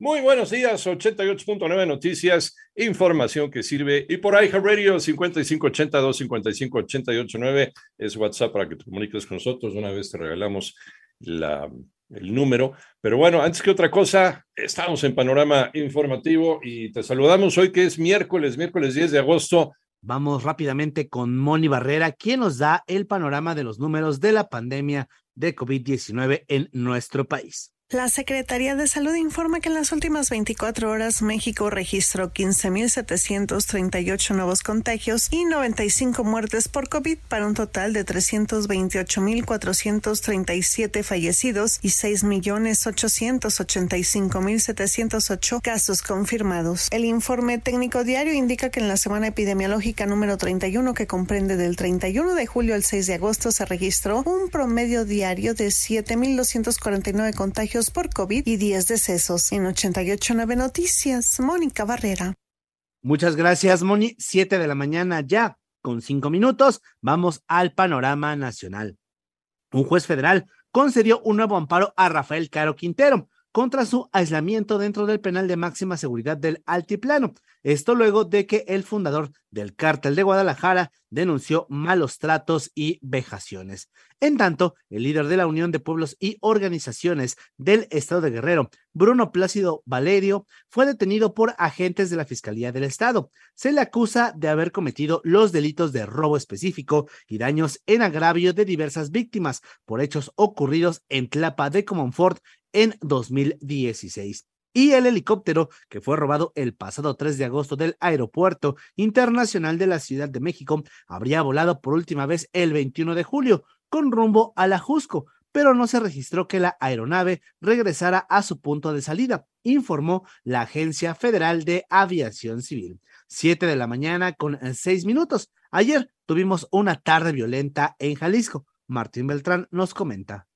Muy buenos días, 88.9 Noticias, información que sirve. Y por ahí, Radio 5582-5588-9 es WhatsApp para que te comuniques con nosotros. Una vez te regalamos la, el número. Pero bueno, antes que otra cosa, estamos en panorama informativo y te saludamos hoy que es miércoles, miércoles 10 de agosto. Vamos rápidamente con Moni Barrera, quien nos da el panorama de los números de la pandemia de COVID-19 en nuestro país. La Secretaría de Salud informa que en las últimas 24 horas México registró 15.738 nuevos contagios y 95 muertes por COVID para un total de 328.437 fallecidos y 6.885.708 casos confirmados. El informe técnico diario indica que en la semana epidemiológica número 31 que comprende del 31 de julio al 6 de agosto se registró un promedio diario de 7.249 contagios por COVID y 10 decesos. En 889 Noticias, Mónica Barrera. Muchas gracias, Moni. Siete de la mañana ya, con cinco minutos, vamos al panorama nacional. Un juez federal concedió un nuevo amparo a Rafael Caro Quintero contra su aislamiento dentro del penal de máxima seguridad del Altiplano. Esto luego de que el fundador del cártel de Guadalajara denunció malos tratos y vejaciones. En tanto, el líder de la Unión de Pueblos y Organizaciones del Estado de Guerrero, Bruno Plácido Valerio, fue detenido por agentes de la Fiscalía del Estado. Se le acusa de haber cometido los delitos de robo específico y daños en agravio de diversas víctimas por hechos ocurridos en Tlapa de Comonfort en 2016 y el helicóptero que fue robado el pasado 3 de agosto del Aeropuerto Internacional de la Ciudad de México habría volado por última vez el 21 de julio con rumbo a la Jusco, pero no se registró que la aeronave regresara a su punto de salida, informó la Agencia Federal de Aviación Civil. Siete de la mañana con seis minutos. Ayer tuvimos una tarde violenta en Jalisco. Martín Beltrán nos comenta.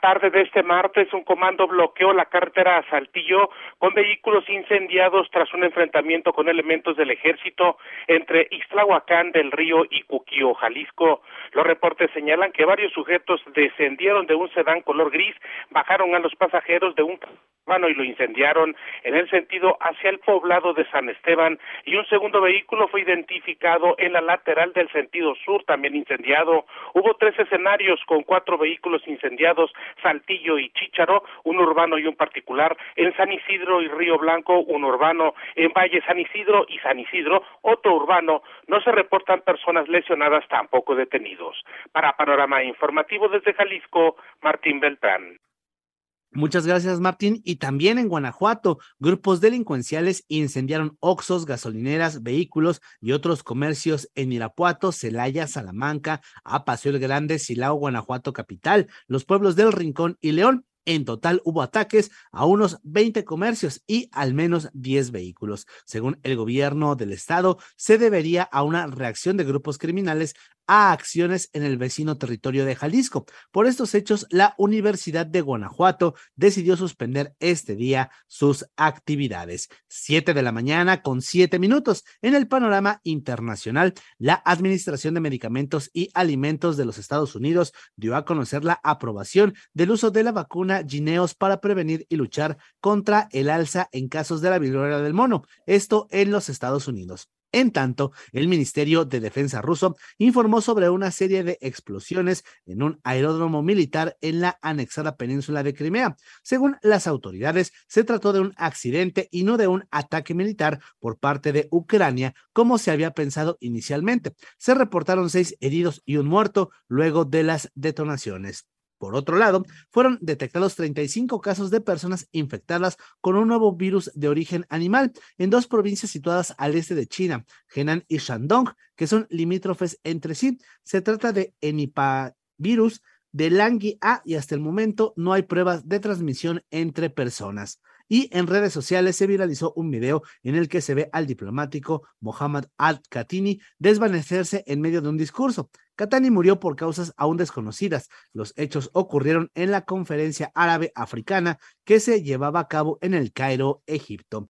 Tarde de este martes, un comando bloqueó la carretera a Saltillo con vehículos incendiados tras un enfrentamiento con elementos del ejército entre Ixtlahuacán del Río y Cuquío, Jalisco. Los reportes señalan que varios sujetos descendieron de un sedán color gris, bajaron a los pasajeros de un mano y lo incendiaron en el sentido hacia el poblado de San Esteban y un segundo vehículo fue identificado en la lateral del sentido sur también incendiado. Hubo tres escenarios con cuatro vehículos incendiados, Saltillo y Chícharo, un urbano y un particular, en San Isidro y Río Blanco, un urbano, en Valle San Isidro y San Isidro, otro urbano. No se reportan personas lesionadas, tampoco detenidos. Para Panorama Informativo desde Jalisco, Martín Beltrán. Muchas gracias, Martín. Y también en Guanajuato, grupos delincuenciales incendiaron oxos, gasolineras, vehículos y otros comercios en Irapuato, Celaya, Salamanca, a Paseo el Grande, Silao, Guanajuato capital, los pueblos del Rincón y León. En total hubo ataques a unos 20 comercios y al menos 10 vehículos. Según el gobierno del estado, se debería a una reacción de grupos criminales a acciones en el vecino territorio de Jalisco. Por estos hechos, la Universidad de Guanajuato decidió suspender este día sus actividades. Siete de la mañana con siete minutos. En el panorama internacional, la Administración de Medicamentos y Alimentos de los Estados Unidos dio a conocer la aprobación del uso de la vacuna Gineos para prevenir y luchar contra el alza en casos de la viruela del mono. Esto en los Estados Unidos. En tanto, el Ministerio de Defensa ruso informó sobre una serie de explosiones en un aeródromo militar en la anexada península de Crimea. Según las autoridades, se trató de un accidente y no de un ataque militar por parte de Ucrania, como se había pensado inicialmente. Se reportaron seis heridos y un muerto luego de las detonaciones. Por otro lado, fueron detectados 35 casos de personas infectadas con un nuevo virus de origen animal en dos provincias situadas al este de China, Henan y Shandong, que son limítrofes entre sí. Se trata de enipavirus de Langui A y hasta el momento no hay pruebas de transmisión entre personas. Y en redes sociales se viralizó un video en el que se ve al diplomático Mohammad Al-Khatini desvanecerse en medio de un discurso. Katani murió por causas aún desconocidas. Los hechos ocurrieron en la conferencia árabe africana que se llevaba a cabo en el Cairo, Egipto.